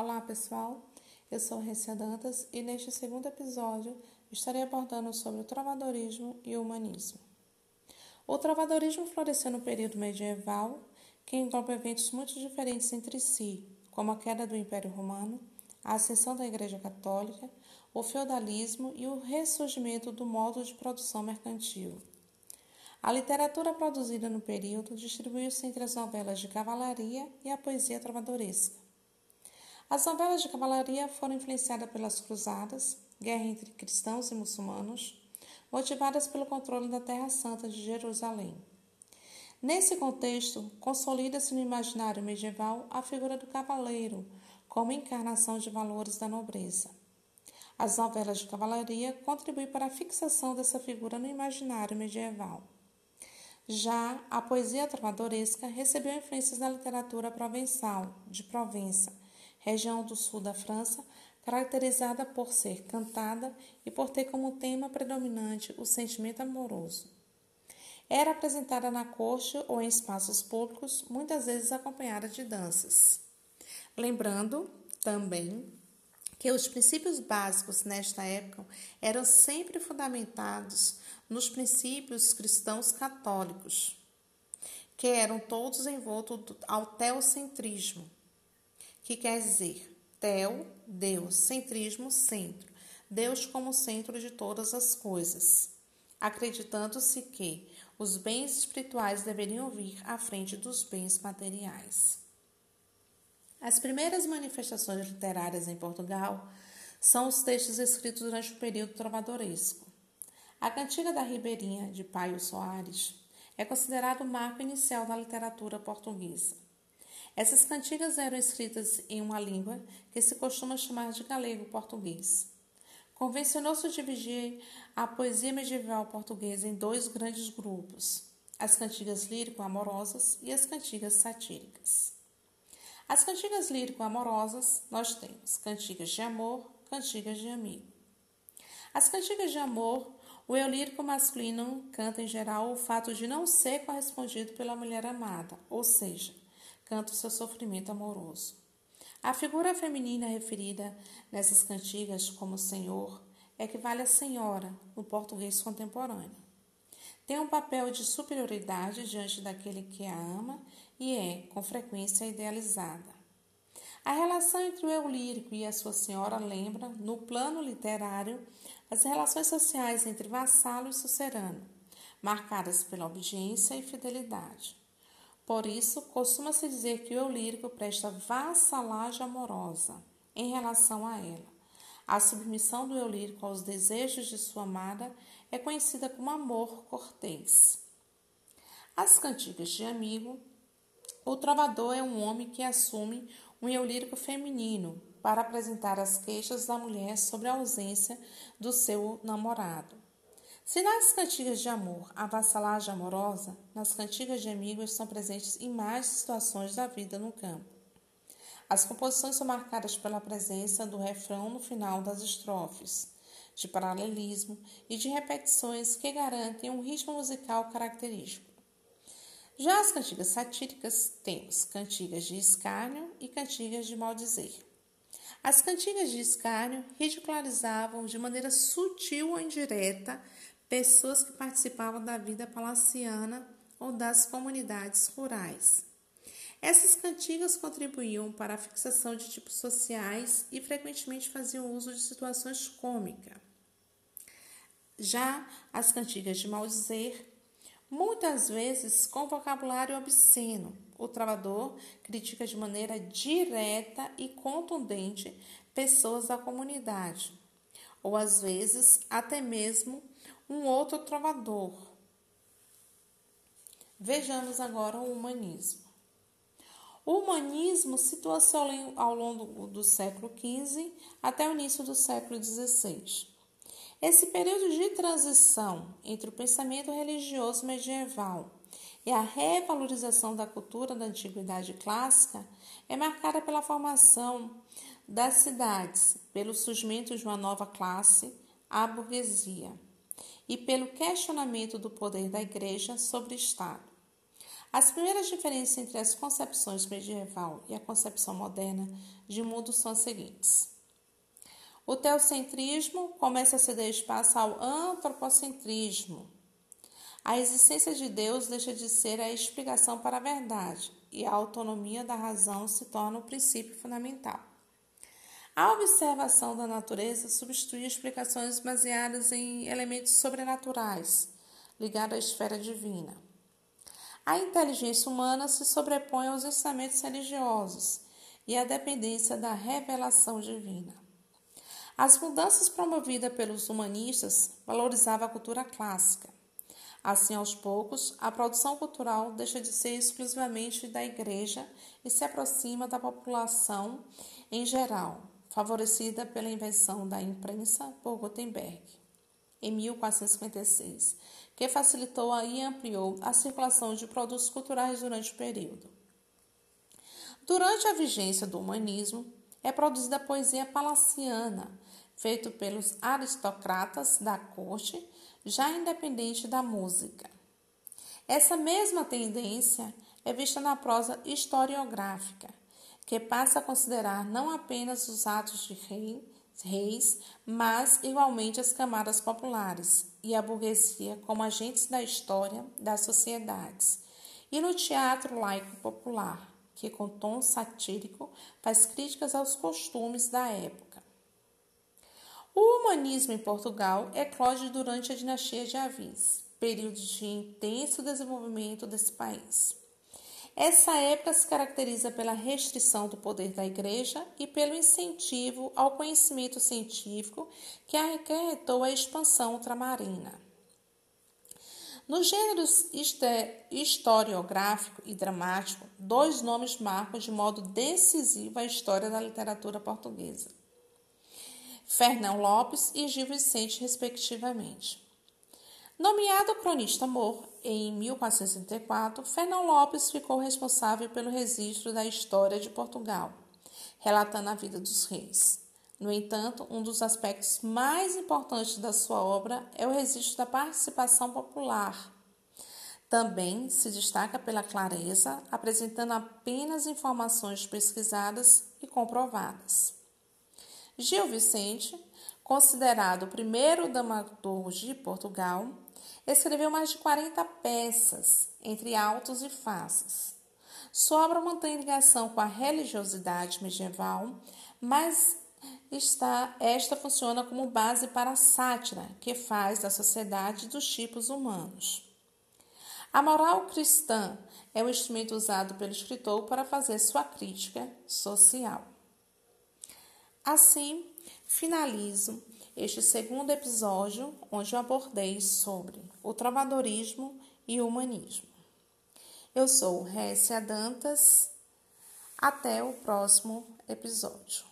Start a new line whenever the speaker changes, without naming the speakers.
Olá pessoal, eu sou Recia Dantas e neste segundo episódio estarei abordando sobre o trovadorismo e o humanismo. O trovadorismo floresceu no período medieval, que engloba eventos muito diferentes entre si, como a queda do Império Romano, a ascensão da Igreja Católica, o feudalismo e o ressurgimento do modo de produção mercantil. A literatura produzida no período distribuiu-se entre as novelas de cavalaria e a poesia trovadoresca. As novelas de cavalaria foram influenciadas pelas cruzadas, guerra entre cristãos e muçulmanos, motivadas pelo controle da Terra Santa de Jerusalém. Nesse contexto, consolida-se no imaginário medieval a figura do cavaleiro como encarnação de valores da nobreza. As novelas de cavalaria contribuem para a fixação dessa figura no imaginário medieval. Já a poesia trovadoresca recebeu influências da literatura provençal, de Provença, região do sul da França, caracterizada por ser cantada e por ter como tema predominante o sentimento amoroso. Era apresentada na corte ou em espaços públicos, muitas vezes acompanhada de danças. Lembrando também que os princípios básicos nesta época eram sempre fundamentados nos princípios cristãos católicos, que eram todos envoltos ao teocentrismo, que quer dizer Tel, Deus, centrismo, centro, Deus como centro de todas as coisas, acreditando-se que os bens espirituais deveriam vir à frente dos bens materiais. As primeiras manifestações literárias em Portugal são os textos escritos durante o período trovadoresco. A Cantiga da Ribeirinha, de Paio Soares, é considerado o marco inicial da literatura portuguesa. Essas cantigas eram escritas em uma língua que se costuma chamar de galego-português. Convencionou-se dividir a poesia medieval portuguesa em dois grandes grupos: as cantigas lírico-amorosas e as cantigas satíricas. As cantigas lírico-amorosas, nós temos cantigas de amor, cantigas de amigo. As cantigas de amor, o eu lírico masculino canta em geral o fato de não ser correspondido pela mulher amada, ou seja, canta o seu sofrimento amoroso. A figura feminina referida nessas cantigas como Senhor equivale a Senhora no português contemporâneo. Tem um papel de superioridade diante daquele que a ama e é, com frequência, idealizada. A relação entre o eu lírico e a sua senhora lembra, no plano literário, as relações sociais entre vassalo e sucerano, marcadas pela obediência e fidelidade. Por isso, costuma-se dizer que o lírico presta vassalagem amorosa em relação a ela. A submissão do eu lírico aos desejos de sua amada é conhecida como amor cortês. As cantigas de amigo, o trovador é um homem que assume um eu lírico feminino para apresentar as queixas da mulher sobre a ausência do seu namorado. Se nas cantigas de amor a vassalagem amorosa, nas cantigas de amigos estão presentes imagens e situações da vida no campo. As composições são marcadas pela presença do refrão no final das estrofes, de paralelismo e de repetições que garantem um ritmo musical característico. Já as cantigas satíricas temos cantigas de escárnio e cantigas de maldizer. As cantigas de escárnio ridicularizavam de maneira sutil ou indireta pessoas que participavam da vida palaciana ou das comunidades rurais. Essas cantigas contribuíam para a fixação de tipos sociais e frequentemente faziam uso de situações cômicas. Já as cantigas de maldizer, muitas vezes com vocabulário obsceno, o travador critica de maneira direta e contundente pessoas da comunidade, ou às vezes até mesmo um outro trovador. Vejamos agora o humanismo. O humanismo situa-se ao longo do século XV até o início do século XVI. Esse período de transição entre o pensamento religioso medieval e a revalorização da cultura da antiguidade clássica é marcada pela formação das cidades, pelo surgimento de uma nova classe, a burguesia e pelo questionamento do poder da Igreja sobre o Estado. As primeiras diferenças entre as concepções medieval e a concepção moderna de mundo são as seguintes. O teocentrismo começa a ceder espaço ao antropocentrismo. A existência de Deus deixa de ser a explicação para a verdade e a autonomia da razão se torna o princípio fundamental. A observação da natureza substitui explicações baseadas em elementos sobrenaturais, ligados à esfera divina. A inteligência humana se sobrepõe aos ensinamentos religiosos e à dependência da revelação divina. As mudanças promovidas pelos humanistas valorizavam a cultura clássica. Assim, aos poucos, a produção cultural deixa de ser exclusivamente da igreja e se aproxima da população em geral, favorecida pela invenção da imprensa por Gutenberg, em 1456, que facilitou e ampliou a circulação de produtos culturais durante o período. Durante a vigência do humanismo, é produzida a poesia palaciana, feita pelos aristocratas da corte, já independente da música. Essa mesma tendência é vista na prosa historiográfica, que passa a considerar não apenas os atos de rei, reis, mas igualmente as camadas populares e a burguesia como agentes da história das sociedades. E no teatro laico popular, que com tom satírico faz críticas aos costumes da época. O humanismo em Portugal eclode durante a dinastia de Avis, período de intenso desenvolvimento desse país. Essa época se caracteriza pela restrição do poder da Igreja e pelo incentivo ao conhecimento científico que acarretou a expansão ultramarina. Nos gêneros historiográfico e dramático, dois nomes marcam de modo decisivo a história da literatura portuguesa: Fernão Lopes e Gil Vicente, respectivamente. Nomeado cronista mor em 1464, Fernão Lopes ficou responsável pelo registro da história de Portugal, relatando a vida dos reis. No entanto, um dos aspectos mais importantes da sua obra é o registro da participação popular. Também se destaca pela clareza, apresentando apenas informações pesquisadas e comprovadas. Gil Vicente, considerado o primeiro dramaturgo de Portugal, Escreveu mais de 40 peças, entre altos e faces. Sua obra mantém ligação com a religiosidade medieval, mas está, esta funciona como base para a sátira que faz da sociedade dos tipos humanos. A moral cristã é o instrumento usado pelo escritor para fazer sua crítica social. Assim, finalizo este segundo episódio, onde eu abordei sobre o trovadorismo e o humanismo. Eu sou Récia Dantas. Até o próximo episódio.